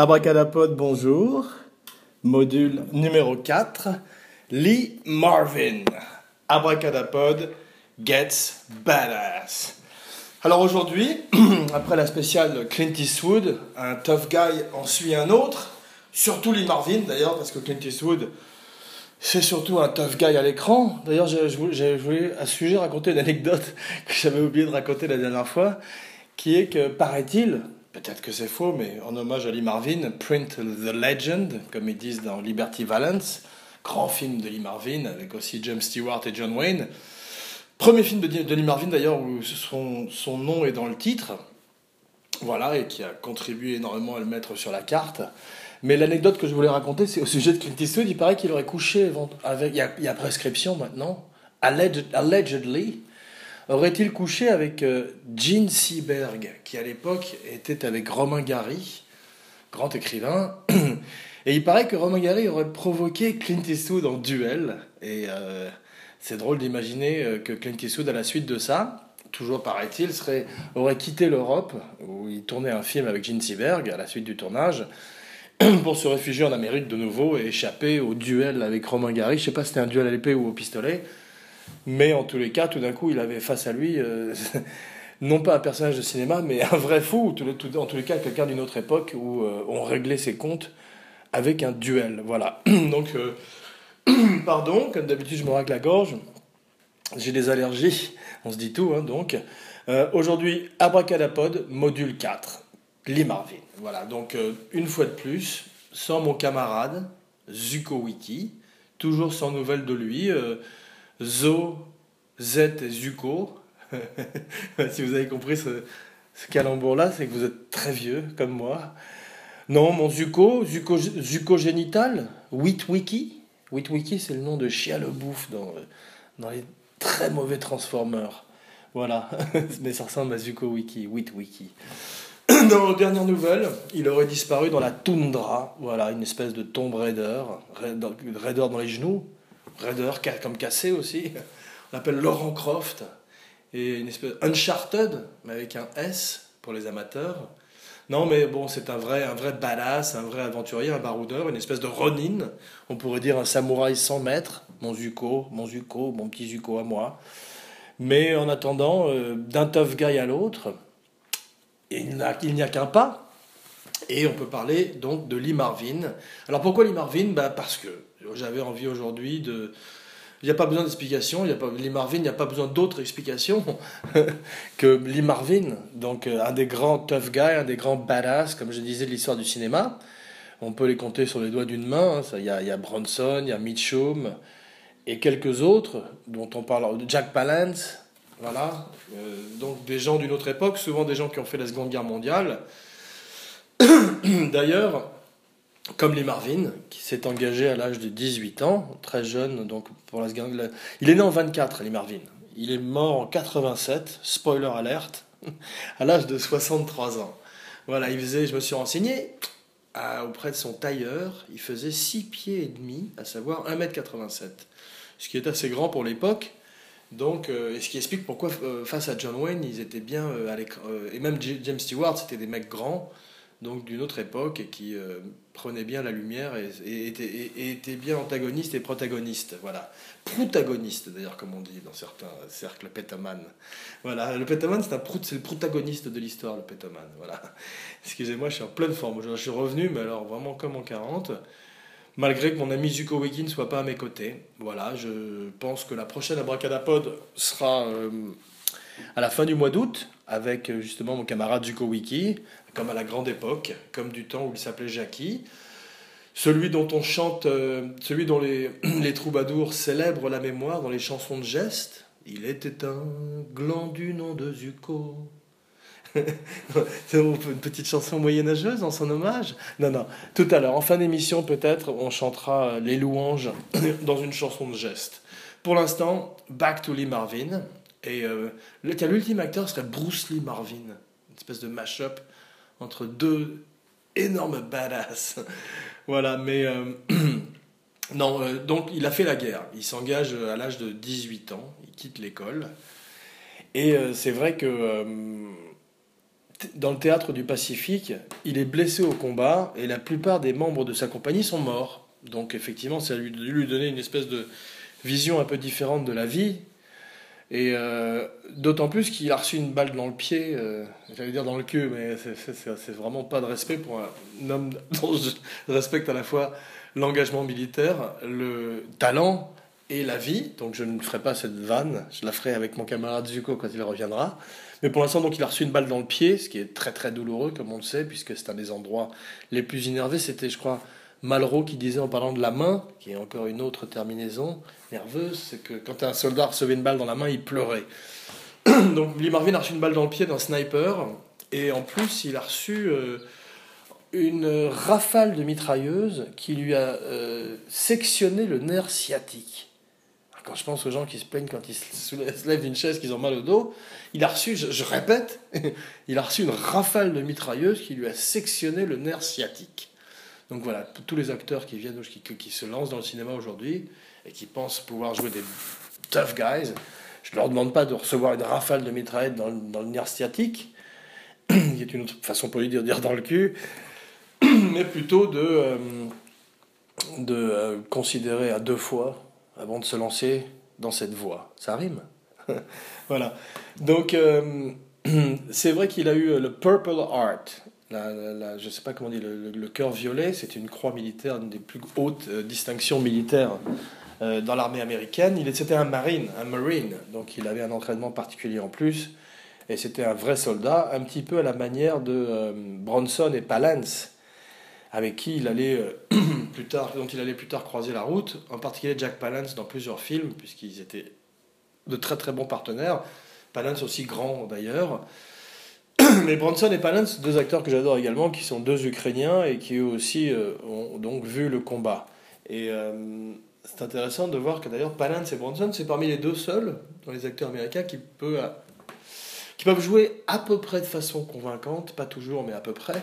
Abracadapod, bonjour. Module numéro 4. Lee Marvin. Abracadapod gets badass. Alors aujourd'hui, après la spéciale Clint Eastwood, un tough guy en suit un autre. Surtout Lee Marvin d'ailleurs, parce que Clint Eastwood, c'est surtout un tough guy à l'écran. D'ailleurs, je, voulais à ce sujet raconter une anecdote que j'avais oublié de raconter la dernière fois, qui est que, paraît-il, peut-être que c'est faux, mais en hommage à Lee Marvin, Print the Legend, comme ils disent dans Liberty Valance, grand film de Lee Marvin, avec aussi James Stewart et John Wayne. Premier film de, Lee Marvin d'ailleurs, où son, son nom est dans le titre, voilà, et qui a contribué énormément à le mettre sur la carte. Mais l'anecdote que je voulais raconter, c'est au sujet de Clint Eastwood. Il paraît qu'il aurait couché avec. Il y a, prescription maintenant. allegedly, aurait-il couché avec euh, Gene Seberg, qui à l'époque était avec Romain Gary, grand écrivain. Et il paraît que Romain Gary aurait provoqué Clint Eastwood en duel. Et euh, c'est drôle d'imaginer euh, que Clint Eastwood, à la suite de ça, toujours paraît-il, serait, aurait quitté l'Europe, où il tournait un film avec Gene Seberg à la suite du tournage, pour se réfugier en Amérique de nouveau et échapper au duel avec Romain Gary. Je sais pas si c'était un duel à l'épée ou au pistolet. Mais en tous les cas, tout d'un coup, il avait face à lui, euh, non pas un personnage de cinéma, mais un vrai fou, en tous les cas, quelqu'un d'une autre époque où euh, on réglait ses comptes avec un duel. Voilà. Donc, euh, pardon, comme d'habitude, je me racle la gorge. J'ai des allergies, on se dit tout, hein, donc. Aujourd'hui, Abracadapod, module 4, Lee Marvin. Voilà, donc une fois de plus, sans mon camarade, Zuko Wiki, toujours sans nouvelles de lui. Zo, Z Zuko. si vous avez compris ce, calembour-là, c'est que vous êtes très vieux, comme moi. Non, mon Zuko, Zuko, Zuko génital, Witwiki? Witwiki, c'est le nom de chien le bouffe dans, dans les très mauvais Transformers. Voilà, mais ça ressemble à Zuko Wiki, Witwiki. Dans les dernières nouvelles, il aurait disparu dans la toundra, voilà, une espèce de tombe raider, raider dans les genoux, Raider comme cassé aussi. On l'appelle Laurent Croft. Et une espèce Uncharted, mais avec un S pour les amateurs. Non, mais bon, c'est un vrai, un vrai badass, un vrai aventurier, un baroudeur, une espèce de Ronin. On pourrait dire un samouraï sans maître. Mon Zuko, mon Zuko, mon petit Zuko à moi. Mais en attendant, euh, d'un tough guy à l'autre, il n'y a qu'un pas. Et on peut parler donc de Lee Marvin. Alors pourquoi Lee Marvin? Bah Parce que j'avais envie aujourd'hui de. Il n'y a pas besoin d'explication, il y a pas Lee Marvin, il n'y a pas besoin d'autres explications que Lee Marvin, donc euh, un des grands tough guys, un des grands badass, comme je disais, de l'histoire du cinéma. On peut les compter sur les doigts d'une main. Hein. Il y, a, Bronson, il y a Mitchum et quelques autres dont on parle. Jack Palance, voilà. Euh, donc des gens d'une autre époque, souvent des gens qui ont fait la Seconde Guerre mondiale. D'ailleurs, comme les Marvin, qui s'est engagé à l'âge de 18 ans, très jeune, donc pour la seconde. Il est né en 24, les Marvin. Il est mort en 87, spoiler alerte, à l'âge de 63 ans. Voilà, il faisait, je me suis renseigné, auprès de son tailleur, il faisait 6 pieds et demi, à savoir 1m87. Ce qui est assez grand pour l'époque. Donc, euh, et ce qui explique pourquoi, euh, face à John Wayne, ils étaient bien euh, à l'écran. et même James Stewart, c'était des mecs grands donc d'une autre époque et qui euh, prenait bien la lumière et, était, bien antagoniste et protagoniste. Voilà. Protagoniste d'ailleurs, comme on dit dans certains cercles pétomanes. Voilà, le pétomane, c'est, c'est le protagoniste de l'histoire, le pétomane. Voilà. Excusez-moi, je suis en pleine forme. Je, suis revenu, mais alors vraiment comme en 40. Malgré que mon ami Zuko Wiki ne soit pas à mes côtés. Voilà, je pense que la prochaine abracadapod sera euh, à la fin du mois d'août avec euh, justement mon camarade Zuko Wiki comme à la grande époque, comme du temps où il s'appelait Jackie. Celui dont on chante, euh, celui dont les, troubadours célèbrent la mémoire dans les chansons de geste. Il était un gland du nom de Zuko. C'est une petite chanson moyenâgeuse en son hommage Non, non. Tout à l'heure, en fin d'émission, peut-être, on chantera les louanges dans une chanson de geste. Pour l'instant, Back to Lee Marvin. Et euh, l'ultime acteur serait Bruce Lee Marvin. Une espèce de mash-up entre deux énormes badass. voilà, mais euh, non, euh, donc il a fait la guerre. Il s'engage à l'âge de 18 ans, il quitte l'école. Et euh, c'est vrai que dans le théâtre du Pacifique, il est blessé au combat et la plupart des membres de sa compagnie sont morts. Donc effectivement, ça lui, lui donner une espèce de vision un peu différente de la vie. Et euh, d'autant plus qu'il a reçu une balle dans le pied, euh, j'allais dire dans le cul, mais c'est vraiment pas de respect pour un homme dont je respecte à la fois l'engagement militaire, le talent et la vie. Donc je ne ferai pas cette vanne, je la ferai avec mon camarade Zuko quand il reviendra. Mais pour l'instant, il a reçu une balle dans le pied, ce qui est très très douloureux, comme on le sait, puisque c'est un des endroits les plus innervés. C'était, je crois, Malraux qui disait en parlant de la main, qui est encore une autre terminaison nerveuse, c'est que quand un soldat recevait une balle dans la main, il pleurait. Donc Lee Marvin a reçu une balle dans le pied d'un sniper, et en plus il a reçu euh, une rafale de mitrailleuse qui lui a euh, sectionné le nerf sciatique. Quand je pense aux gens qui se plaignent quand ils se lèvent d'une chaise, qu'ils ont mal au dos, il a reçu, je répète, il a reçu une rafale de mitrailleuse qui lui a sectionné le nerf sciatique. Donc voilà, tous les acteurs qui viennent, qui, qui se lancent dans le cinéma aujourd'hui et qui pensent pouvoir jouer des tough guys, je ne leur demande pas de recevoir une rafale de mitraillette dans, dans le nerf sciatique, qui est une autre façon pour lui dire dire dans le cul, mais plutôt de, euh, de euh, considérer à deux fois avant de se lancer dans cette voie. Ça rime. voilà. Donc, euh, c'est vrai qu'il a eu le Purple Heart, je ne sais pas comment on dit, le, cœur violet, c'est une croix militaire, une des plus hautes euh, distinctions militaires euh, dans l'armée américaine. Il c'était un marine, un marine, donc il avait un entraînement particulier en plus, et c'était un vrai soldat, un petit peu à la manière de euh, Bronson et Palance, avec qui il allait plus tard, dont il allait plus tard croiser la route, en particulier Jack Palance dans plusieurs films, puisqu'ils étaient de très très bons partenaires. Palance aussi grand d'ailleurs. Mais Bronson et Palance, deux acteurs que j'adore également, qui sont deux Ukrainiens et qui eux aussi euh, ont donc vu le combat. Et euh, c'est intéressant de voir que d'ailleurs Palance et Bronson, c'est parmi les deux seuls dans les acteurs américains qui, peut, qui peuvent jouer à peu près de façon convaincante, pas toujours, mais à peu près,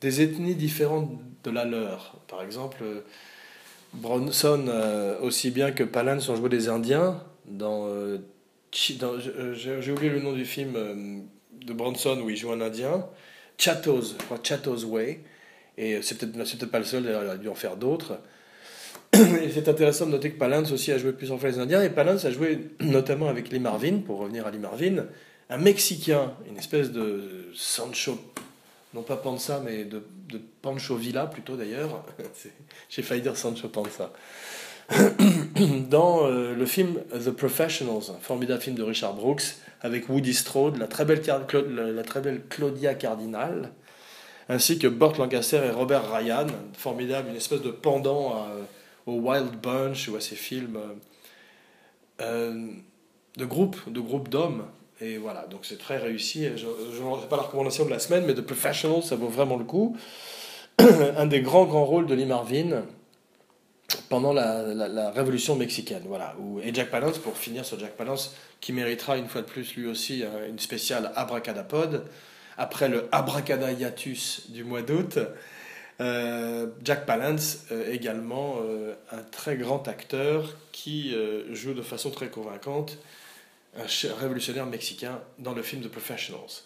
des ethnies différentes de la leur. Par exemple, Bronson, euh, aussi bien que Palance, ont joué des Indiens dans J'ai oublié le nom du film de Bronson où il joue un Indien, Chatos, Chatos Way, et c'est peut-être pas le seul, il a dû en faire d'autres. Et c'est intéressant de noter que Palance aussi a joué plusieurs fois les Indiens, et Palance a joué notamment avec Lee Marvin, pour revenir à Lee Marvin, un Mexicain, une espèce de Sancho, non pas Panza, mais de, de Pancho Villa plutôt d'ailleurs. J'ai failli dire Sancho Panza. Dans euh, le film The Professionals, un formidable film de Richard Brooks, avec Woody Strode, la très belle, Claudia Cardinal, ainsi que Burt Lancaster et Robert Ryan, formidable, une espèce de pendant au Wild Bunch ou à ces films euh, de groupe, de groupe d'hommes. Et voilà, donc c'est très réussi. Je ne sais pas la recommandation de la semaine, mais The Professional, ça vaut vraiment le coup. Un des grands, grands rôles de Lee Marvin pendant la, révolution mexicaine. Voilà. Et Jack Palance, pour finir sur Jack Palance, qui méritera une fois de plus lui aussi euh, une spéciale abracadapod, après le abracadayatus du mois d'août. Euh, Jack Palance, euh, également un très grand acteur qui joue de façon très convaincante un révolutionnaire mexicain dans le film The Professionals.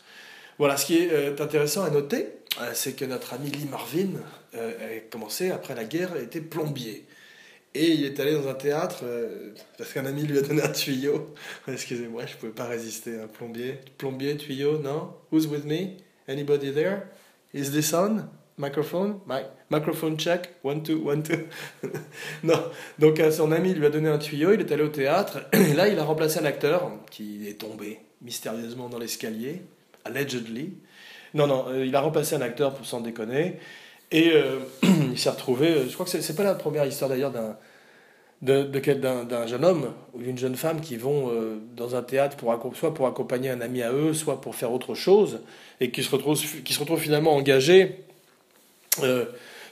Voilà, ce qui est intéressant à noter, c'est que notre ami Lee Marvin a commencé après la guerre, était plombier. Et il est allé dans un théâtre euh, parce qu'un ami lui a donné un tuyau. Excusez-moi, je ne pouvais pas résister. Un plombier, plombier, tuyau, non? Who's with me? Anybody there? Is this on? Microphone? Microphone check One, two, one, two. non. Donc euh, son ami lui a donné un tuyau, il est allé au théâtre. Et là, il a remplacé un acteur qui est tombé mystérieusement dans l'escalier, allegedly. Non, non, euh, il a remplacé un acteur pour s'en déconner. Et euh, il s'est retrouvé, euh, je crois que c'est, pas la première histoire d'ailleurs d'un, jeune homme ou d'une jeune femme qui vont dans un théâtre pour, soit pour accompagner un ami à eux, soit pour faire autre chose, et qui se retrouvent, qui se retrouvent finalement engagés,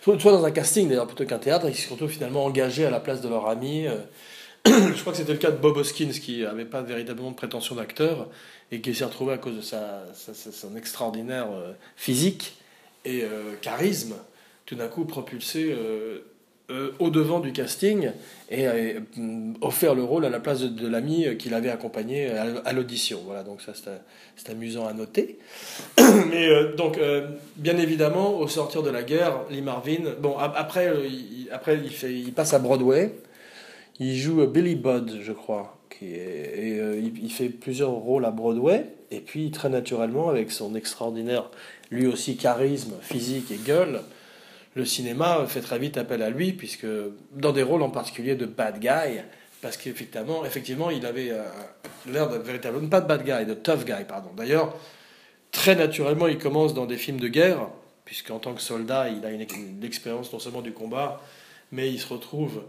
soit, dans un casting d'ailleurs plutôt qu'un théâtre, et qui se retrouvent finalement engagés à la place de leur ami. je crois que c'était le cas de Bob Hoskins qui n'avait pas véritablement de prétention d'acteur et qui s'est retrouvé à cause de sa, son extraordinaire physique et euh, charisme, tout d'un coup propulsé euh, euh, au devant du casting et offert le rôle à la place de, l'ami qu'il avait accompagné à, l'audition. Voilà, donc ça c'est amusant à noter. Mais donc, bien évidemment, au sortir de la guerre, Lee Marvin, bon, après, il, après il, fait, il passe à Broadway, il joue Billy Budd, je crois, et il, fait plusieurs rôles à Broadway, et puis très naturellement, avec son extraordinaire, lui aussi, charisme, physique et gueule, le cinéma fait très vite appel à lui, puisque dans des rôles en particulier de bad guy, parce qu'effectivement, effectivement, il avait euh, l'air d'un véritable, pas de bad guy, de tough guy, pardon. D'ailleurs, très naturellement, il commence dans des films de guerre, puisqu'en tant que soldat, il a une expérience non seulement du combat, mais il se retrouve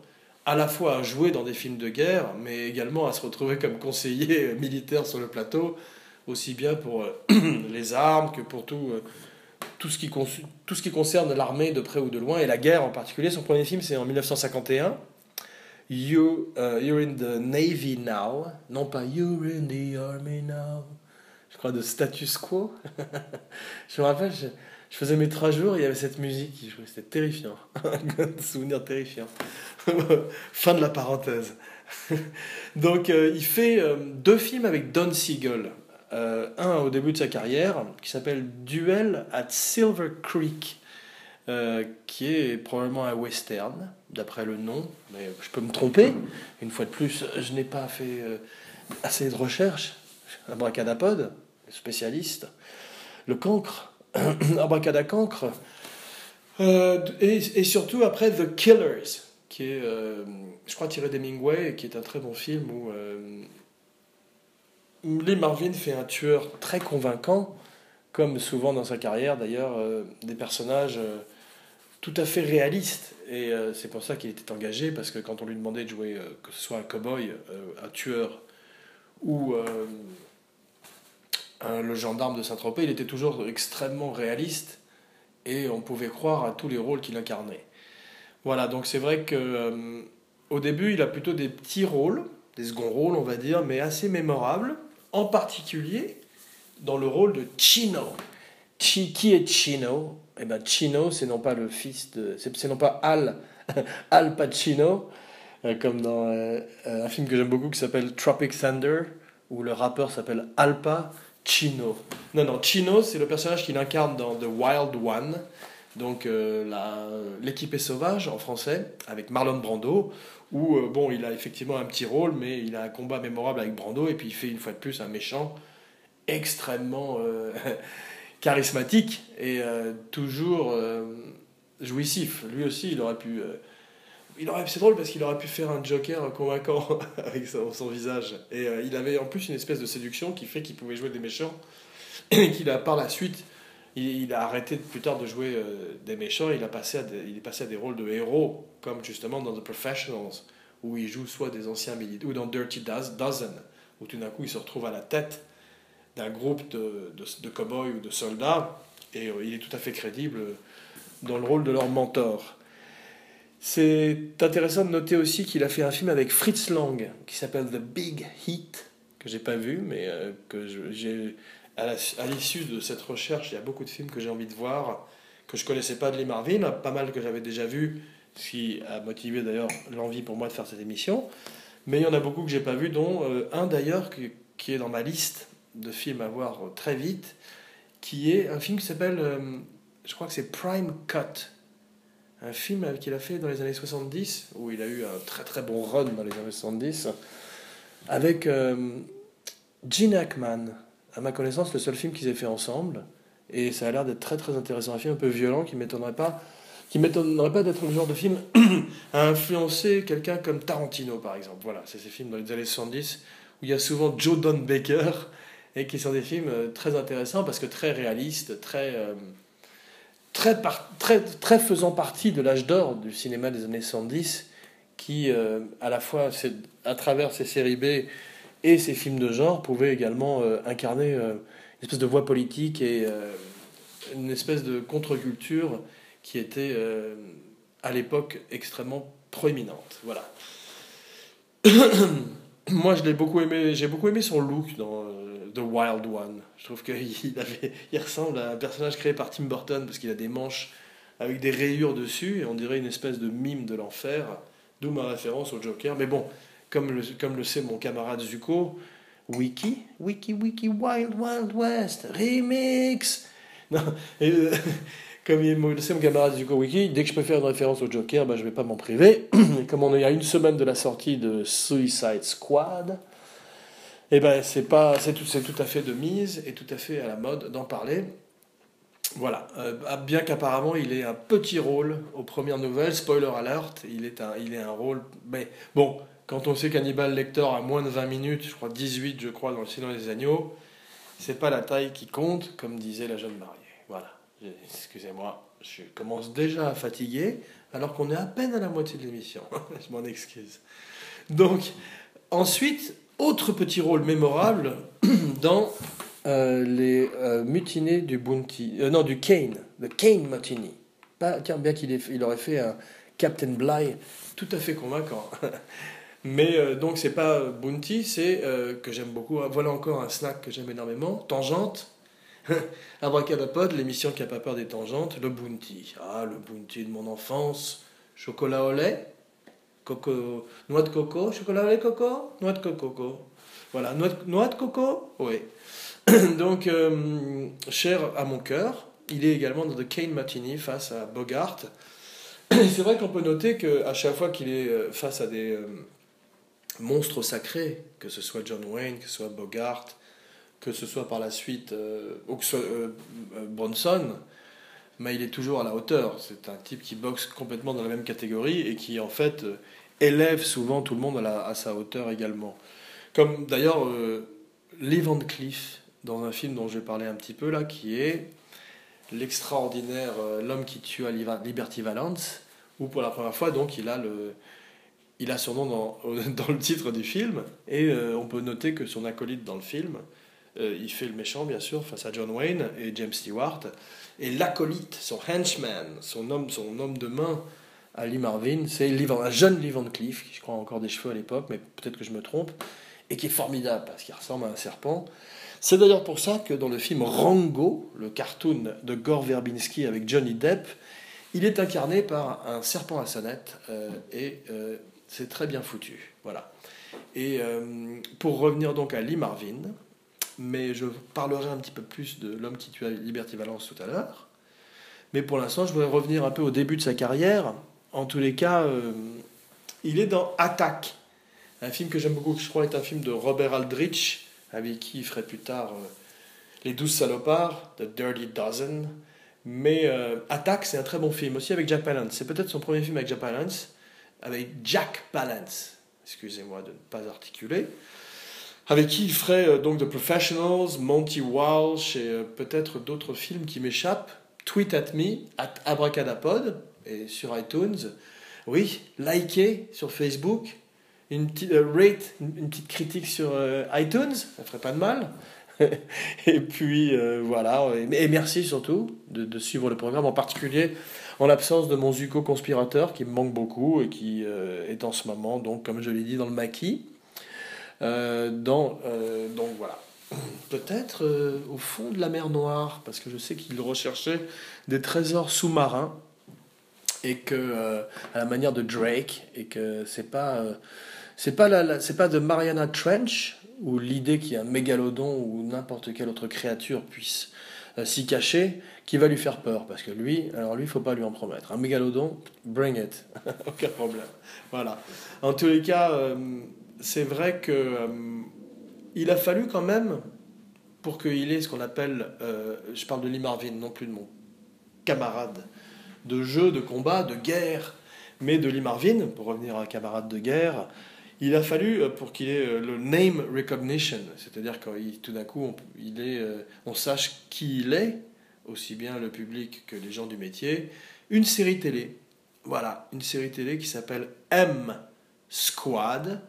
à la fois à jouer dans des films de guerre, mais également à se retrouver comme conseiller militaire sur le plateau, aussi bien pour euh, les armes que pour tout, euh, tout ce qui, tout ce qui concerne l'armée de près ou de loin et la guerre en particulier. Son premier film, c'est en 1951. You, uh, you're in the Navy now, non pas You're in the Army now. Je crois de Status Quo. je me rappelle, je, faisais mes trois jours, il y avait cette musique qui jouait, c'était terrifiant. Un souvenir terrifiant. fin de la parenthèse. Donc, euh, il fait euh, deux films avec Don Siegel. Euh, un au début de sa carrière qui s'appelle Duel at Silver Creek, qui est probablement un western, d'après le nom, mais je peux me tromper. Une fois de plus, je n'ai pas fait assez de recherches. Abracadapod, spécialiste. Le cancre, abracadacancre. Euh, et, et, surtout après The Killers, qui est, je crois, tiré d'Hemingway, qui est un très bon film où Lee Marvin fait un tueur très convaincant, comme souvent dans sa carrière d'ailleurs, euh, des personnages euh, tout à fait réalistes. Et euh, c'est pour ça qu'il était engagé, parce que quand on lui demandait de jouer, que ce soit un cow-boy, un tueur ou le gendarme de Saint-Tropez, il était toujours extrêmement réaliste et on pouvait croire à tous les rôles qu'il incarnait. Voilà, donc c'est vrai que au début, il a plutôt des petits rôles, des seconds rôles, on va dire, mais assez mémorables en particulier dans le rôle de Chino. qui est Chino? Eh bien, Chino, c'est non pas le fils de. C'est non pas Al, Al Pacino, euh, comme dans euh, un film que j'aime beaucoup qui s'appelle Tropic Thunder, où le rappeur s'appelle Alpa Chino. Non, non, Chino, c'est le personnage qu'il incarne dans The Wild One, donc euh, l'équipe est sauvage en français, avec Marlon Brando, où euh, bon, il a effectivement un petit rôle, mais il a un combat mémorable avec Brando, et puis il fait une fois de plus un méchant extrêmement euh, charismatique et euh, toujours jouissif. Lui aussi, il aurait pu. Il aurait, c'est drôle parce qu'il aurait pu faire un Joker convaincant avec son, visage. Et il avait en plus une espèce de séduction qui fait qu'il pouvait jouer des méchants et qu'il a par la suite il, a arrêté plus tard de jouer euh, des méchants, il, a passé à il est passé à des rôles de héros, comme justement dans The Professionals, où il joue soit des anciens militaires, ou dans Dirty Dozen, où tout d'un coup il se retrouve à la tête d'un groupe de, de, de cow-boys ou de soldats, et euh, il est tout à fait crédible dans le rôle de leur mentor. C'est intéressant de noter aussi qu'il a fait un film avec Fritz Lang qui s'appelle The Big Heat, que j'ai pas vu, mais euh, que j'ai à l'issue de cette recherche, il y a beaucoup de films que j'ai envie de voir, que je connaissais pas de Lee Marvin, pas mal que j'avais déjà vu, ce qui a motivé d'ailleurs l'envie pour moi de faire cette émission. Mais il y en a beaucoup que j'ai pas vu, dont euh, un d'ailleurs qui, est dans ma liste de films à voir très vite, qui est un film qui s'appelle, euh, je crois que c'est Prime Cut. Un film qu'il a fait dans les années 70, où il a eu un très très bon run dans les années 70, avec euh, Gene Hackman à ma connaissance, le seul film qu'ils aient fait ensemble. Et ça a l'air d'être très très intéressant. Un film un peu violent qui m'étonnerait pas qui m'étonnerait pas d'être le genre de film à influencer quelqu'un comme Tarantino par exemple. Voilà, c'est ces films dans les années 70 où il y a souvent Joe Don Baker et qui sont des films euh, très intéressants parce que très réalistes, très euh, très, faisant partie de l'âge d'or du cinéma des années 70 qui euh, à la fois à travers ces séries B et ces films de genre pouvaient également euh, incarner euh, une espèce de voix politique et une espèce de contre-culture qui était à l'époque extrêmement proéminente. Voilà. Moi, je l'ai beaucoup aimé. J'ai beaucoup aimé son look dans The Wild One. Je trouve qu'il ressemble à un personnage créé par Tim Burton parce qu'il a des manches avec des rayures dessus, et on dirait une espèce de mime de l'enfer, d'où ma référence au Joker. Mais bon, comme le, comme le sait mon camarade Zuko, Wiki, Wiki, Wiki, Wild, Wild West, Remix euh, comme il sait mon camarade Zuko Wiki, dès que je peux faire une référence au Joker, ben, je ne vais pas m'en priver. Comme on est à une semaine de la sortie de Suicide Squad, eh ben c'est pas tout, à fait de mise et tout à fait à la mode d'en parler. Voilà, euh, bien qu'apparemment il ait un petit rôle aux premières nouvelles, spoiler alert, il est un, il est un rôle, mais bon, quand on sait qu'Hannibal Lecter a moins de 20 minutes, je crois 18 je crois dans le Silence des Agneaux, c'est pas la taille qui compte, comme disait la jeune mariée. Excusez-moi, je commence déjà à fatiguer, alors qu'on est à peine à la moitié de l'émission, je m'en excuse. Donc, ensuite, autre petit rôle mémorable dans euh, les euh, mutinés du Bounty, euh, non du Kane, le Kane Mutiny. Bien qu'il il aurait fait un Captain Bligh tout à fait convaincant. Mais donc c'est pas Bounty, c'est que j'aime beaucoup. Voilà encore un snack que j'aime énormément. Tangente. Abracadapod, l'émission qui a pas peur des tangentes. Le Bounty. Ah, le Bounty de mon enfance. Chocolat au lait. Coco, noix de coco, chocolat au lait coco, noix de coco. Voilà, noix de, coco, oui. Donc, euh, cher à mon cœur, il est également dans The Kane Martini face à Bogart. C'est vrai qu'on peut noter qu'à chaque fois qu'il est euh, face à des euh, monstres sacrés, que ce soit John Wayne, que ce soit Bogart, que ce soit par la suite, ou que ce soit Bronson, mais il est toujours à la hauteur. C'est un type qui boxe complètement dans la même catégorie et qui en fait élève souvent tout le monde à, sa hauteur également. Comme d'ailleurs Lee Van Cleef dans un film dont je vais parler un petit peu là, qui est l'extraordinaire euh, L'homme qui tue à Liberty Valance, où pour la première fois, donc, il a, le, il a son nom dans, dans le titre du film, et euh, on peut noter que son acolyte dans le film, euh, il fait le méchant, bien sûr, face à John Wayne et James Stewart, et l'acolyte, son henchman, son homme, son homme de main à Lee Marvin, c'est un jeune Lee Van Cleef, qui je crois encore des cheveux à l'époque, mais peut-être que je me trompe, et qui est formidable parce qu'il ressemble à un serpent. C'est d'ailleurs pour ça que dans le film Rango, le cartoon de Gore Verbinski avec Johnny Depp, il est incarné par un serpent à sonnette euh, et euh, c'est très bien foutu. Voilà. Et euh, pour revenir donc à Lee Marvin, mais je parlerai un petit peu plus de l'homme qui tue Liberty Valence tout à l'heure. Mais pour l'instant, je voudrais revenir un peu au début de sa carrière. En tous les cas, il est dans Attack, un film que j'aime beaucoup, que je crois est un film de Robert Aldrich, avec qui il ferait plus tard euh, Les Douze Salopards, The Dirty Dozen. Mais euh, Attack, c'est un très bon film, aussi avec Jack Palance. C'est peut-être son premier film avec Jack Palance, avec Jack Palance, excusez-moi de ne pas articuler, avec qui il ferait euh, donc The Professionals, Monty Walsh et peut-être d'autres films qui m'échappent. Tweet at me, at Abracadapod, et sur iTunes. Oui, likez sur Facebook, une petite euh, rate, une, petite critique sur euh, iTunes, ça ferait pas de mal. et puis euh, voilà, et, merci surtout de, suivre le programme, en particulier en l'absence de mon Zuko conspirateur qui me manque beaucoup et qui est en ce moment, donc comme je l'ai dit, dans le maquis. Dans, donc voilà. Peut-être au fond de la mer Noire, parce que je sais qu'il recherchait des trésors sous-marins et que à la manière de Drake et que c'est pas pas la, pas de Mariana Trench où l'idée qu'il y a un mégalodon ou n'importe quelle autre créature puisse euh, s'y cacher qui va lui faire peur parce que lui, alors lui, il faut pas lui en promettre. Un mégalodon, bring it, aucun problème. Voilà. En tous les cas, euh, c'est vrai que euh, il a fallu quand même pour qu'il ait ce qu'on appelle, je parle de Lee Marvin, non plus de mon camarade de jeu, de combat, de guerre, mais de Lee Marvin, pour revenir à camarade de guerre, il a fallu euh, pour qu'il ait euh, le name recognition, c'est-à-dire quand tout d'un coup il est, euh, on sache qui il est, aussi bien le public que les gens du métier, une série télé. Voilà, une série télé qui s'appelle M Squad.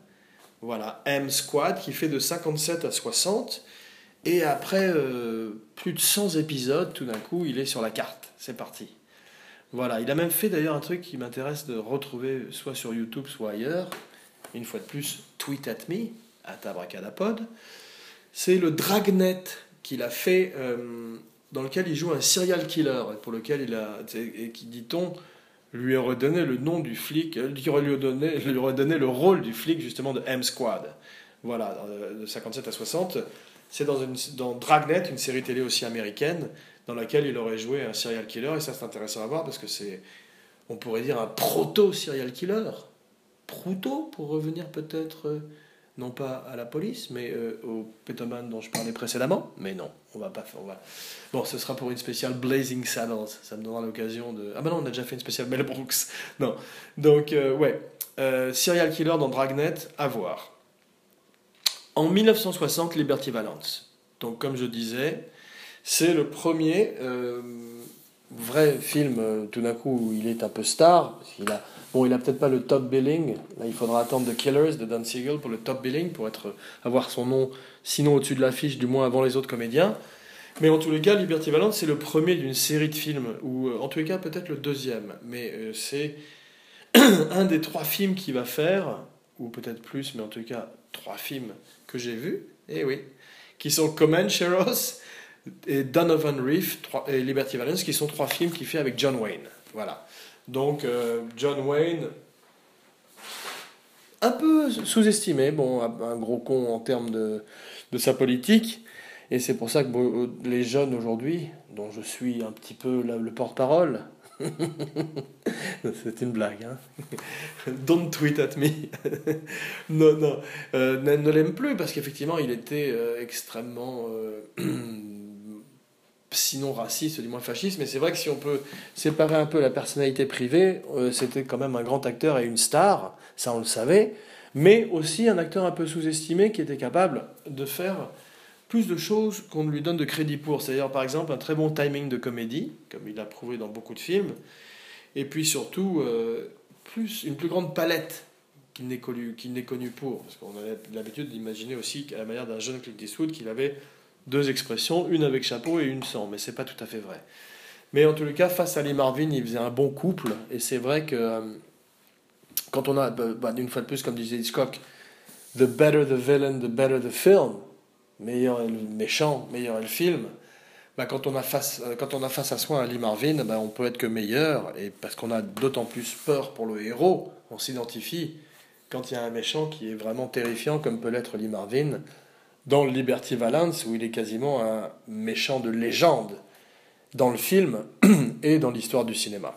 Voilà, M Squad qui fait de 57 à 60. Et après plus de 100 épisodes, tout d'un coup, il est sur la carte. C'est parti. Voilà, il a même fait d'ailleurs un truc qui m'intéresse de retrouver soit sur YouTube, soit ailleurs une fois de plus, tweet at me, à Abracadapod. C'est le dragnet qu'il a fait euh, dans lequel il joue un serial killer, pour lequel il a, et qui dit-on, lui aurait donné le nom du flic, lui donné, lui aurait donné le rôle du flic justement de M Squad. Voilà, de 57 à 60. C'est dans, dans Dragnet, une série télé aussi américaine, dans laquelle il aurait joué un serial killer, et ça c'est intéressant à voir parce que c'est, on pourrait dire, un proto-serial killer. Proto, pour revenir peut-être, euh, non pas à la police, mais euh, au pétoman dont je parlais précédemment. Mais non, on va pas va... Bon, ce sera pour une spéciale Blazing Saddles. Ça me donnera l'occasion de. Ah ben non, on a déjà fait une spéciale Mel Brooks. Non. Donc, euh, ouais. serial killer dans Dragnet, à voir. En 1960, Liberty Valance. Donc, comme je disais, c'est le premier euh, vrai film, euh, tout d'un coup, où il est un peu star. Il a, bon, il a peut-être pas le top billing. Là, il faudra attendre The Killers de Don Siegel pour le top billing, pour être, avoir son nom, sinon au-dessus de l'affiche, du moins avant les autres comédiens. Mais en tous les cas, Liberty Valance, c'est le premier d'une série de films, ou euh, en tous les cas, peut-être le deuxième. Mais c'est un des trois films qu'il va faire, ou peut-être plus, mais en tout cas, trois films que j'ai vus, et eh oui, qui sont Comancheros et Donovan Reef et Liberty Valance, qui sont trois films qu'il fait avec John Wayne. Voilà. Donc, euh, John Wayne, un peu sous-estimé, bon, un gros con en termes de, de sa politique, et c'est pour ça que les jeunes aujourd'hui, dont je suis un petit peu le porte-parole, C'est une blague. Hein Don't tweet at me. non, non. Euh, ne, l'aime plus parce qu'effectivement, il était euh, extrêmement. Euh, sinon raciste, du moins fasciste. Mais c'est vrai que si on peut séparer un peu la personnalité privée, c'était quand même un grand acteur et une star. Ça, on le savait. Mais aussi un acteur un peu sous-estimé qui était capable de faire plus de choses qu'on ne lui donne de crédit pour. C'est-à-dire, par exemple, un très bon timing de comédie, comme il l'a prouvé dans beaucoup de films, et puis surtout, euh, plus, une plus grande palette qu'il n'est connu, qu'il connu pour. Parce qu'on a l'habitude d'imaginer aussi, à la manière d'un jeune Clint Eastwood, qu'il avait deux expressions, une avec chapeau et une sans, mais c'est pas tout à fait vrai. Mais en tous les cas, face à Lee Marvin, il faisait un bon couple, et c'est vrai que euh, quand on a, bah, bah, une fois de plus, comme disait Hitchcock, the better the villain, the better the film, meilleur est le méchant, meilleur est le film, bah, quand, on a face, euh, quand on a face à soi un Lee Marvin, bah, on peut être que meilleur, et parce qu'on a d'autant plus peur pour le héros, on s'identifie quand il y a un méchant qui est vraiment terrifiant, comme peut l'être Lee Marvin, dans Liberty Valance, où il est quasiment un méchant de légende, dans le film et dans l'histoire du cinéma.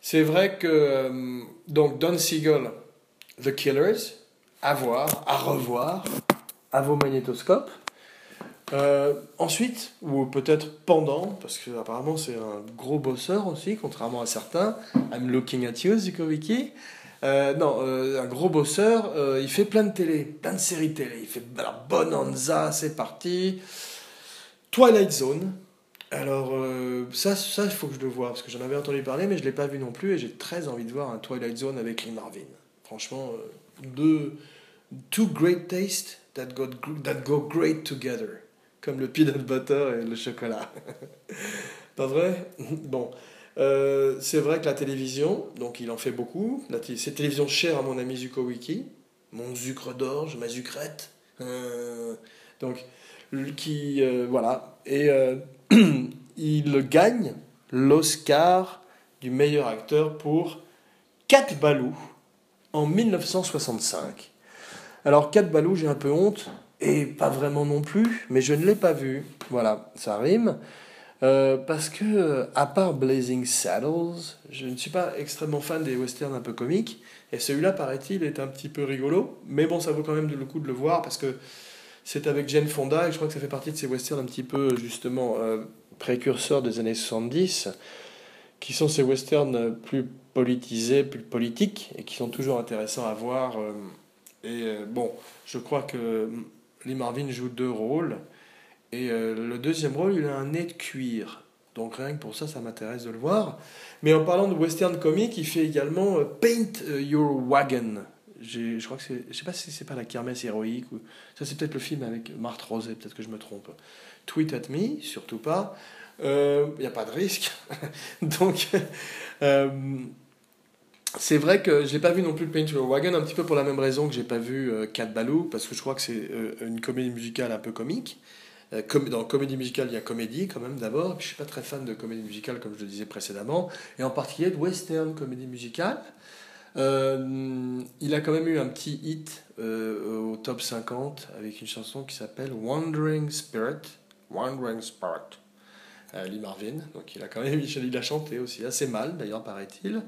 C'est vrai que euh, donc Don Siegel, The Killers, à voir, à revoir, à vos magnétoscopes. Euh, ensuite, ou peut-être pendant, parce que apparemment c'est un gros bosseur aussi, contrairement à certains. I'm looking at you, Zikoviki. Euh, non, euh, un gros bosseur, il fait plein de télé, plein de séries télé. Il fait alors, Bonanza, c'est parti. Twilight Zone. Alors, ça, ça, il faut que je le voie, parce que j'en avais entendu parler, mais je ne l'ai pas vu non plus, et j'ai très envie de voir un Twilight Zone avec Lee Marvin. Franchement, deux, two great tastes that that go great together. Comme le peanut butter et le chocolat. Pas vrai? Bon. Euh, c'est vrai que la télévision, donc il en fait beaucoup. C'est télévision chère à mon ami Zuko Wiki, mon zucre d'orge, ma zucrette. Euh, donc, qui. Euh, voilà. Et il gagne l'Oscar du meilleur acteur pour Cat Balou en 1965. Alors, 4 Balou, j'ai un peu honte, et pas vraiment non plus, mais je ne l'ai pas vu. Voilà, ça rime. Euh, parce que, à part Blazing Saddles, je ne suis pas extrêmement fan des westerns un peu comiques, et celui-là, paraît-il, est un petit peu rigolo, mais bon, ça vaut quand même le coup de le voir, parce que c'est avec Jane Fonda, et je crois que ça fait partie de ces westerns un petit peu, justement, euh, précurseurs des années 70, qui sont ces westerns plus politisés, plus politiques, et qui sont toujours intéressants à voir. Euh, et euh, bon, je crois que Lee Marvin joue deux rôles. Et euh, le deuxième rôle, il a un nez de cuir. Donc rien que pour ça, ça m'intéresse de le voir. Mais en parlant de western comique, il fait également euh, Paint Your Wagon. Je crois que c'est, je sais pas si c'est pas la kermesse héroïque ou ça c'est peut-être le film avec Marthe Rosé, peut-être que je me trompe. Tweet at me, surtout pas. Il n'y a pas de risque. Donc c'est vrai que je n'ai pas vu non plus Paint Your Wagon, un petit peu pour la même raison que j'ai pas vu euh, Cat Balou, parce que je crois que c'est euh, une comédie musicale un peu comique. Euh, dans comédie musicale, il y a comédie quand même d'abord. Je suis pas très fan de comédie musicale comme je le disais précédemment, et en particulier de western comédie musicale. Euh, il a quand même eu un petit hit euh, au top 50 avec une chanson qui s'appelle Wandering Spirit. Wandering Spirit. Lee Marvin. Donc il a quand même il a chanté aussi assez mal d'ailleurs paraît-il.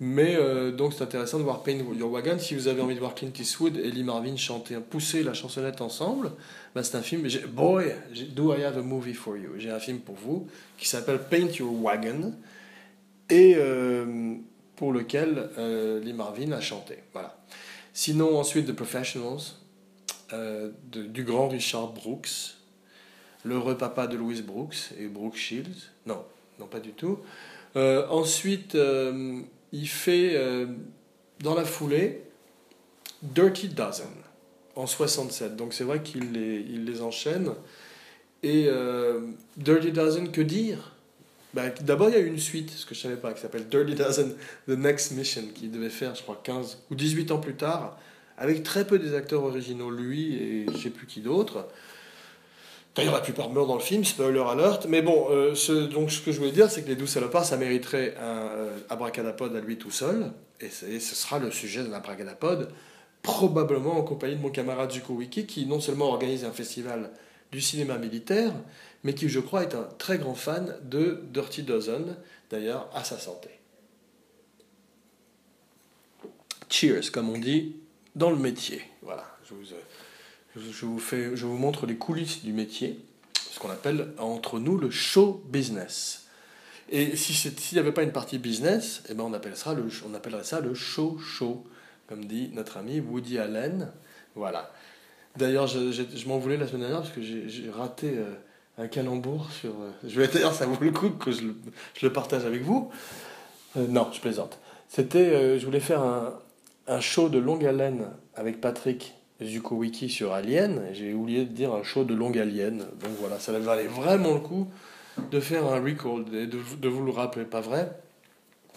Mais euh, donc c'est intéressant de voir Paint Your Wagon. Si vous avez envie de voir Clint Eastwood et Lee Marvin chanter, pousser la chansonnette ensemble, bah, c'est un film. Boy, do I have a movie for you? J'ai un film pour vous qui s'appelle Paint Your Wagon et euh, pour lequel euh, Lee Marvin a chanté. Voilà. Sinon ensuite The Professionals du grand Richard Brooks, l'heureux papa de Louis Brooks et Brooke Shields. Non, non pas du tout. Ensuite, il fait euh, dans la foulée Dirty Dozen en 67. Donc c'est vrai qu'il les, il les enchaîne. Et euh, Dirty Dozen, que dire? Bah, D'abord, il y a eu une suite, ce que je ne savais pas, qui s'appelle Dirty Dozen The Next Mission, qui devait faire, je crois, 15 ou 18 ans plus tard, avec très peu des acteurs originaux, lui et je ne sais plus qui d'autre. D'ailleurs, la plupart meurent dans le film, spoiler alert. Mais bon, euh, ce, donc ce que je voulais dire, c'est que les douze salopards, ça mériterait un euh, abracadapod à lui tout seul. Et, ce sera le sujet de l'abracadapod, probablement en compagnie de mon camarade Zuko Wiki, qui non seulement organise un festival du cinéma militaire, mais qui, je crois, est un très grand fan de Dirty Dozen, d'ailleurs, à sa santé. Cheers, comme on dit dans le métier. Voilà, je vous, euh, je vous, fais, je vous montre les coulisses du métier, ce qu'on appelle entre nous le show business. Et s'il n'y avait pas une partie business, eh ben on, appellera appellerait ça le show show, comme dit notre ami Woody Allen. Voilà. D'ailleurs, je, m'en voulais la semaine dernière parce que j'ai raté euh, un calembour sur. euh, je vais d'ailleurs, ça vaut le coup que je le, partage avec vous. Euh, non, je plaisante. C'était, je voulais faire un show de longue haleine avec Patrick Zukowicki sur Alien. J'ai oublié de dire un show de longue alien. Donc voilà, ça valait vraiment le coup de faire un recall et de, vous le rappeler, pas vrai?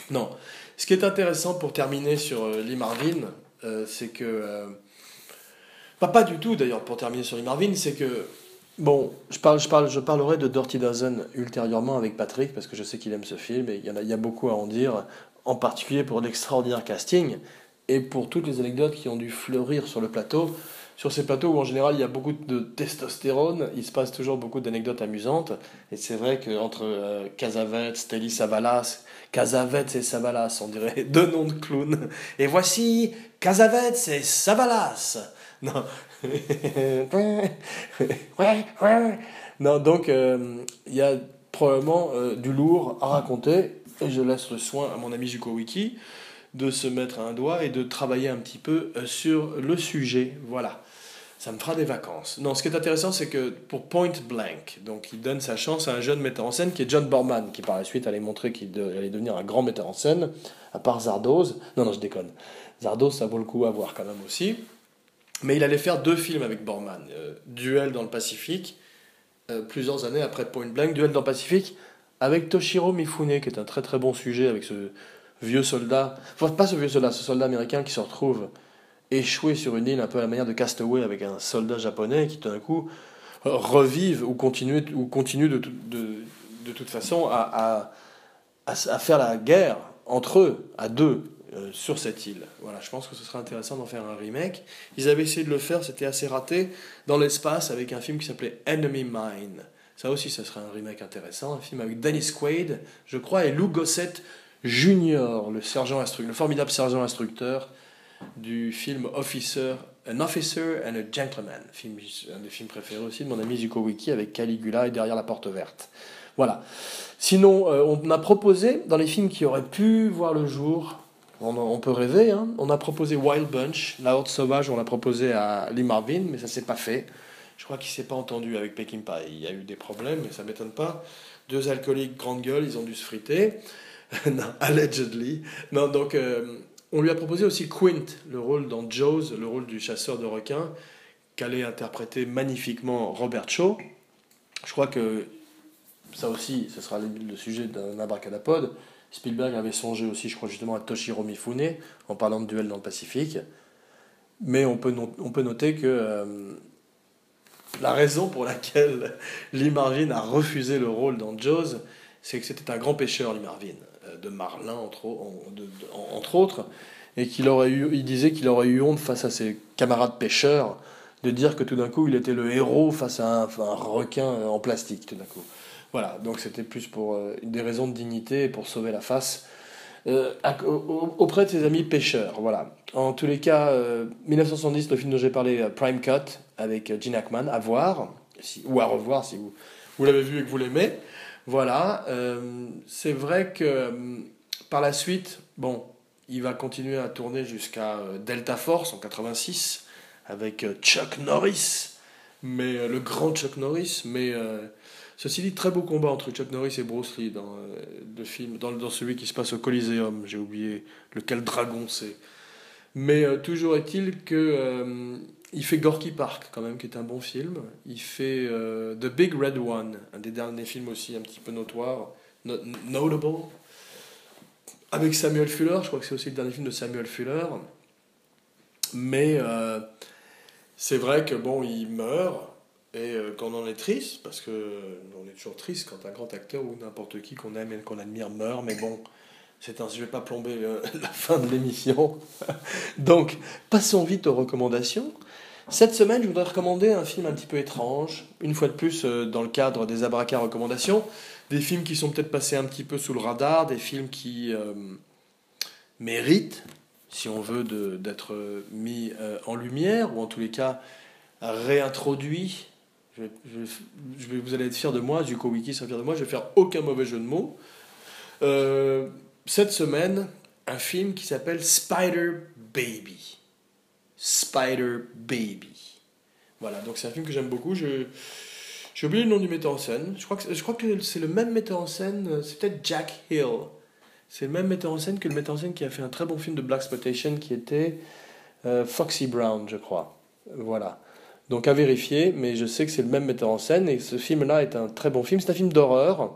Non. Ce qui est intéressant pour terminer sur euh, Lee Marvin, euh, c'est que. euh, pas, pas du tout d'ailleurs pour terminer sur Lee Marvin, c'est que. Bon, je, parle, je, parle, je parlerai de Dirty Dozen ultérieurement avec Patrick parce que je sais qu'il aime ce film et il y, en a, il y a beaucoup à en dire, en particulier pour l'extraordinaire casting et pour toutes les anecdotes qui ont dû fleurir sur le plateau. Sur ces plateaux où en général il y a beaucoup de testostérone, il se passe toujours beaucoup d'anecdotes amusantes. Et c'est vrai qu'entre euh, Casavets, Telly Savalas, et Savalas, on dirait deux noms de clowns. Et voici Casavets et Savalas. Non. non, donc euh, il y a probablement euh, du lourd à raconter. Et je laisse le soin à mon ami Zuko Wiki de se mettre un doigt et de travailler un petit peu euh, sur le sujet. Voilà. Ça me fera des vacances. Non, ce qui est intéressant, c'est que pour Point Blank, donc il donne sa chance à un jeune metteur en scène qui est John Borman, qui par la suite allait montrer qu'il allait devenir un grand metteur en scène, à part Zardoz. Non, non, je déconne. Zardoz, ça vaut le coup à voir quand même aussi. Mais il allait faire deux films avec Borman. Euh, Duel dans le Pacifique, euh, plusieurs années après Point Blank, Duel dans le Pacifique, avec Toshiro Mifune, qui est un très très bon sujet, avec ce vieux soldat, enfin pas ce vieux soldat, ce soldat américain qui se retrouve échoué sur une île un peu à la manière de Castaway avec un soldat japonais qui tout d'un coup revive ou continue, ou continue de, de, toute façon à, à, à, faire la guerre entre eux, à deux, euh, sur cette île. Voilà, je pense que ce serait intéressant d'en faire un remake. Ils avaient essayé de le faire, c'était assez raté, dans l'espace avec un film qui s'appelait Enemy Mine. Ça aussi, ce serait un remake intéressant, un film avec Dennis Quaid, je crois, et Lou Gossett Jr., le sergent instructeur, le formidable sergent instructeur du film Officer, An Officer and a Gentleman, un des films préférés aussi de mon ami Zuko Wiki avec Caligula et Derrière la porte verte. Voilà. Sinon, euh, on a proposé, dans les films qui auraient pu voir le jour, on, peut rêver, hein, on a proposé Wild Bunch, La Horde Sauvage, on l'a proposé à Lee Marvin, mais ça s'est pas fait. Je crois qu'il s'est pas entendu avec Peckinpah. Il y a eu des problèmes, mais ça m'étonne pas. Deux alcooliques grande gueule, ils ont dû se friter. non, allegedly. Non, donc euh, on lui a proposé aussi Quint, le rôle dans Jaws, le rôle du chasseur de requins, qu'allait interpréter magnifiquement Robert Shaw. Je crois que ça aussi, ce sera le sujet d'un abracadapod. Spielberg avait songé aussi, je crois justement, à Toshiro Mifune en parlant de duel dans le Pacifique. Mais on peut, on peut noter que euh, la raison pour laquelle Lee Marvin a refusé le rôle dans Jaws, c'est que c'était un grand pêcheur, Lee Marvin, de marlin entre, autres, et qu'il aurait eu, il disait qu'il aurait eu honte face à ses camarades pêcheurs de dire que tout d'un coup il était le héros face à un, requin en plastique tout d'un coup. Voilà, donc c'était plus pour euh, des raisons de dignité et pour sauver la face euh, auprès de ses amis pêcheurs. Voilà. En tous les cas, 1970, le film dont j'ai parlé, Prime Cut, avec Gene Hackman, à voir, ou à revoir si vous, vous l'avez vu et que vous l'aimez. Voilà, euh, c'est vrai que euh, par la suite, bon, il va continuer à tourner jusqu'à euh, Delta Force en 86 avec Chuck Norris, mais le grand Chuck Norris, mais ceci dit, très beau combat entre Chuck Norris et Bruce Lee dans le film, dans, dans celui qui se passe au Coliseum, j'ai oublié lequel dragon c'est. Mais toujours est-il que il fait Gorky Park, quand même, qui est un bon film. Il fait euh, The Big Red One, un des derniers films aussi un petit peu notoire, notable, avec Samuel Fuller. Je crois que c'est aussi le dernier film de Samuel Fuller. Mais euh, c'est vrai que bon, il meurt et euh, qu'on en est triste, parce que on est toujours triste quand un grand acteur ou n'importe qui qu'on aime et qu'on admire meurt. Mais bon, c'est un, je vais pas plomber la fin de l'émission. Donc, passons vite aux recommandations. Cette semaine, je voudrais recommander un film un petit peu étrange, une fois de plus euh, dans le cadre des Abracas recommandations, des films qui sont peut-être passés un petit peu sous le radar, des films qui euh, méritent, si on veut, d'être mis euh, en lumière, ou en tous les cas réintroduits. Je, vais, vous allez être fiers de moi, Zuko Wiki sera fier de moi, je vais faire aucun mauvais jeu de mots. cette semaine, un film qui s'appelle Spider Baby. Spider Baby. Voilà, donc c'est un film que j'aime beaucoup. Je, j'ai oublié le nom du metteur en scène. Je crois que, je crois que c'est le même metteur en scène, c'est peut-être Jack Hill. C'est le même metteur en scène que le metteur en scène qui a fait un très bon film de Black Exploitation qui était euh, Foxy Brown, je crois. Voilà. Donc à vérifier, mais je sais que c'est le même metteur en scène et ce film-là est un très bon film. C'est un film d'horreur.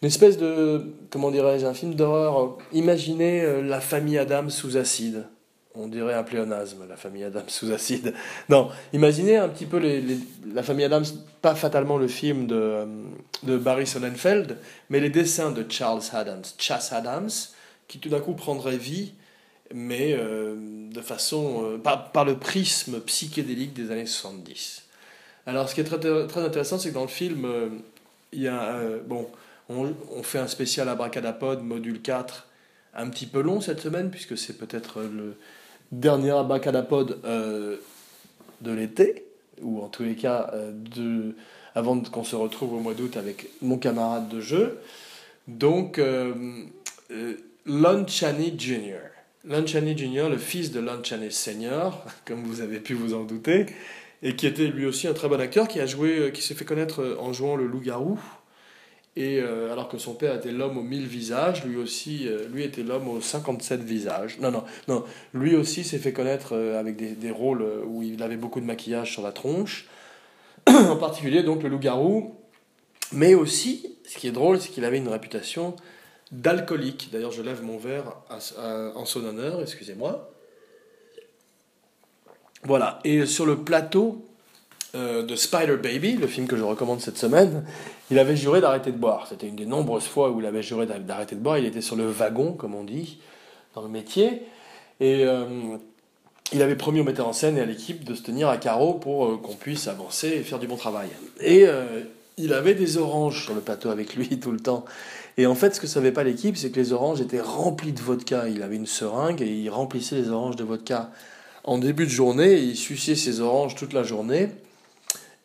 Une espèce de, comment dirais-je, un film d'horreur. Imaginez euh, la famille Adams sous acide on dirait un pléonasme, la famille Adams sous acide. Non, imaginez un petit peu les, la famille Adams, pas fatalement le film de, de, Barry Sonnenfeld, mais les dessins de Charles Adams, Chas Adams, qui tout d'un coup prendrait vie, mais euh, de façon, euh, par, le prisme psychédélique des années 70. Alors, ce qui est très, très intéressant, c'est que dans le film, euh, il y a, bon, on, on, fait un spécial abracadapod, module 4, un petit peu long cette semaine, puisque c'est peut-être le dernier abacadapod euh, de l'été, ou en tous les cas euh, de, avant qu'on se retrouve au mois d'août avec mon camarade de jeu. Donc, euh, euh Lon Chaney Jr. Lon Chaney Jr., le fils de Lon Chaney Sr., comme vous avez pu vous en douter, et qui était lui aussi un très bon acteur, qui qui s'est fait connaître en jouant le loup-garou et euh, alors que son père était l'homme aux mille visages, lui aussi, euh, lui était l'homme aux 57 visages. Non, non, non. Lui aussi s'est fait connaître euh, avec des, des, rôles où il avait beaucoup de maquillage sur la tronche. en particulier, donc, le loup-garou. Mais aussi, ce qui est drôle, c'est qu'il avait une réputation d'alcoolique. D'ailleurs, je lève mon verre en son honneur, excusez-moi. Voilà. Et sur le plateau de Spider Baby, le film que je recommande cette semaine, il avait juré d'arrêter de boire. C'était une des nombreuses fois où il avait juré d'arrêter de boire. Il était sur le wagon, comme on dit, dans le métier. Et euh, il avait promis au metteur en scène et à l'équipe de se tenir à carreau pour euh, qu'on puisse avancer et faire du bon travail. Et euh, il avait des oranges sur le plateau avec lui tout le temps. Et en fait, ce que savait pas l'équipe, c'est que les oranges étaient remplies de vodka. Il avait une seringue et il remplissait les oranges de vodka en début de journée. Il suçait ses oranges toute la journée.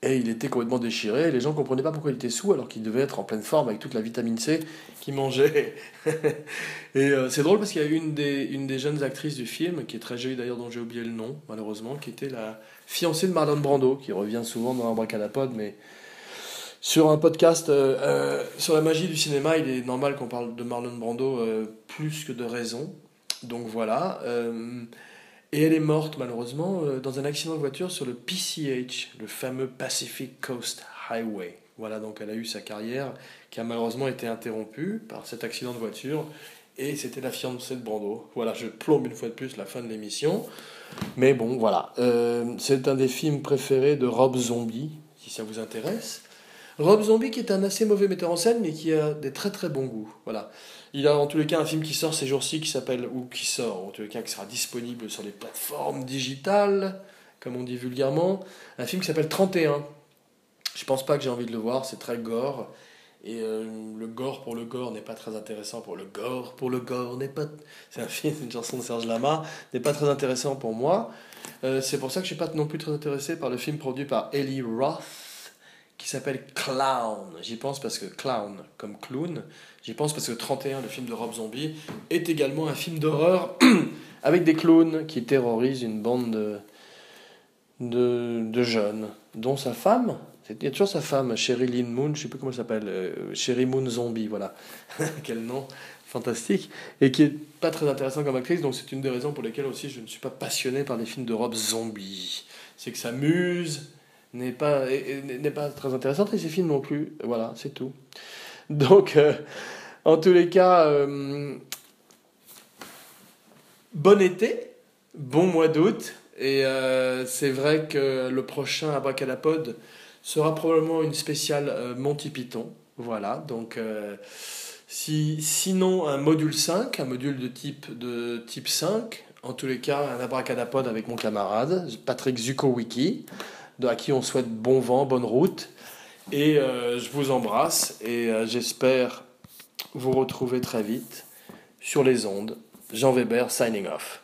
Et il était complètement déchiré. Les gens ne comprenaient pas pourquoi il était sous alors qu'il devait être en pleine forme avec toute la vitamine C qu'il mangeait. et euh, c'est drôle parce qu'il y a une des, une des jeunes actrices du film, qui est très jolie d'ailleurs, dont j'ai oublié le nom, malheureusement, qui était la fiancée de Marlon Brando, qui revient souvent dans un bracadapod, mais sur un podcast euh, euh, sur la magie du cinéma, il est normal qu'on parle de Marlon Brando plus que de raison. Donc voilà. Et elle est morte malheureusement euh, dans un accident de voiture sur le PCH, le fameux Pacific Coast Highway. Voilà, donc elle a eu sa carrière qui a malheureusement été interrompue par cet accident de voiture. et c'était la fiancée de Brando. Voilà, je plombe une fois de plus la fin de l'émission. Mais bon, voilà. Euh, c'est un des films préférés de Rob Zombie, si ça vous intéresse. Rob Zombie qui est un assez mauvais metteur en scène, mais qui a des très très bons goûts. Voilà. Il a en tous les cas un film qui sort ces jours-ci qui s'appelle, ou qui sort en tous les cas, qui sera disponible sur les plateformes digitales, comme on dit vulgairement. Un film qui s'appelle 31. Je pense pas que j'ai envie de le voir, c'est très gore. Et euh, le gore pour le gore n'est pas très intéressant pour le gore pour le gore n'est pas. C'est un film, une chanson de Serge Lama, n'est pas très intéressant pour moi. Euh, c'est pour ça que je suis pas non plus très intéressé par le film produit par Ellie Roth qui s'appelle Clown. J'y pense parce que Clown, comme clown, j'y pense parce que 31, le film de Rob Zombie, est également un film d'horreur avec des clowns qui terrorisent une bande de, de, jeunes, dont sa femme, il y a toujours sa femme, Sherilyn Moon, je sais plus comment elle s'appelle, euh, Moon Zombie, voilà. Quel nom fantastique. Et qui est pas très intéressant comme actrice, donc c'est une des raisons pour lesquelles aussi je ne suis pas passionné par les films de Rob Zombie. C'est que sa muse n'est pas, n'est pas très intéressante et ses films non plus. Voilà, c'est tout. Donc, euh, en tous les cas, euh, bon été, bon mois d'août. Et euh, c'est vrai que le prochain Abracadapod sera probablement une spéciale Monty Python. Voilà, donc si, sinon un module 5, un module de type, de type 5, en tous les cas un abracadapod avec mon camarade Patrick Zukowicki, à qui on souhaite bon vent, bonne route. Et euh, je vous embrasse et j'espère vous retrouver très vite sur les ondes. Jean Weber signing off.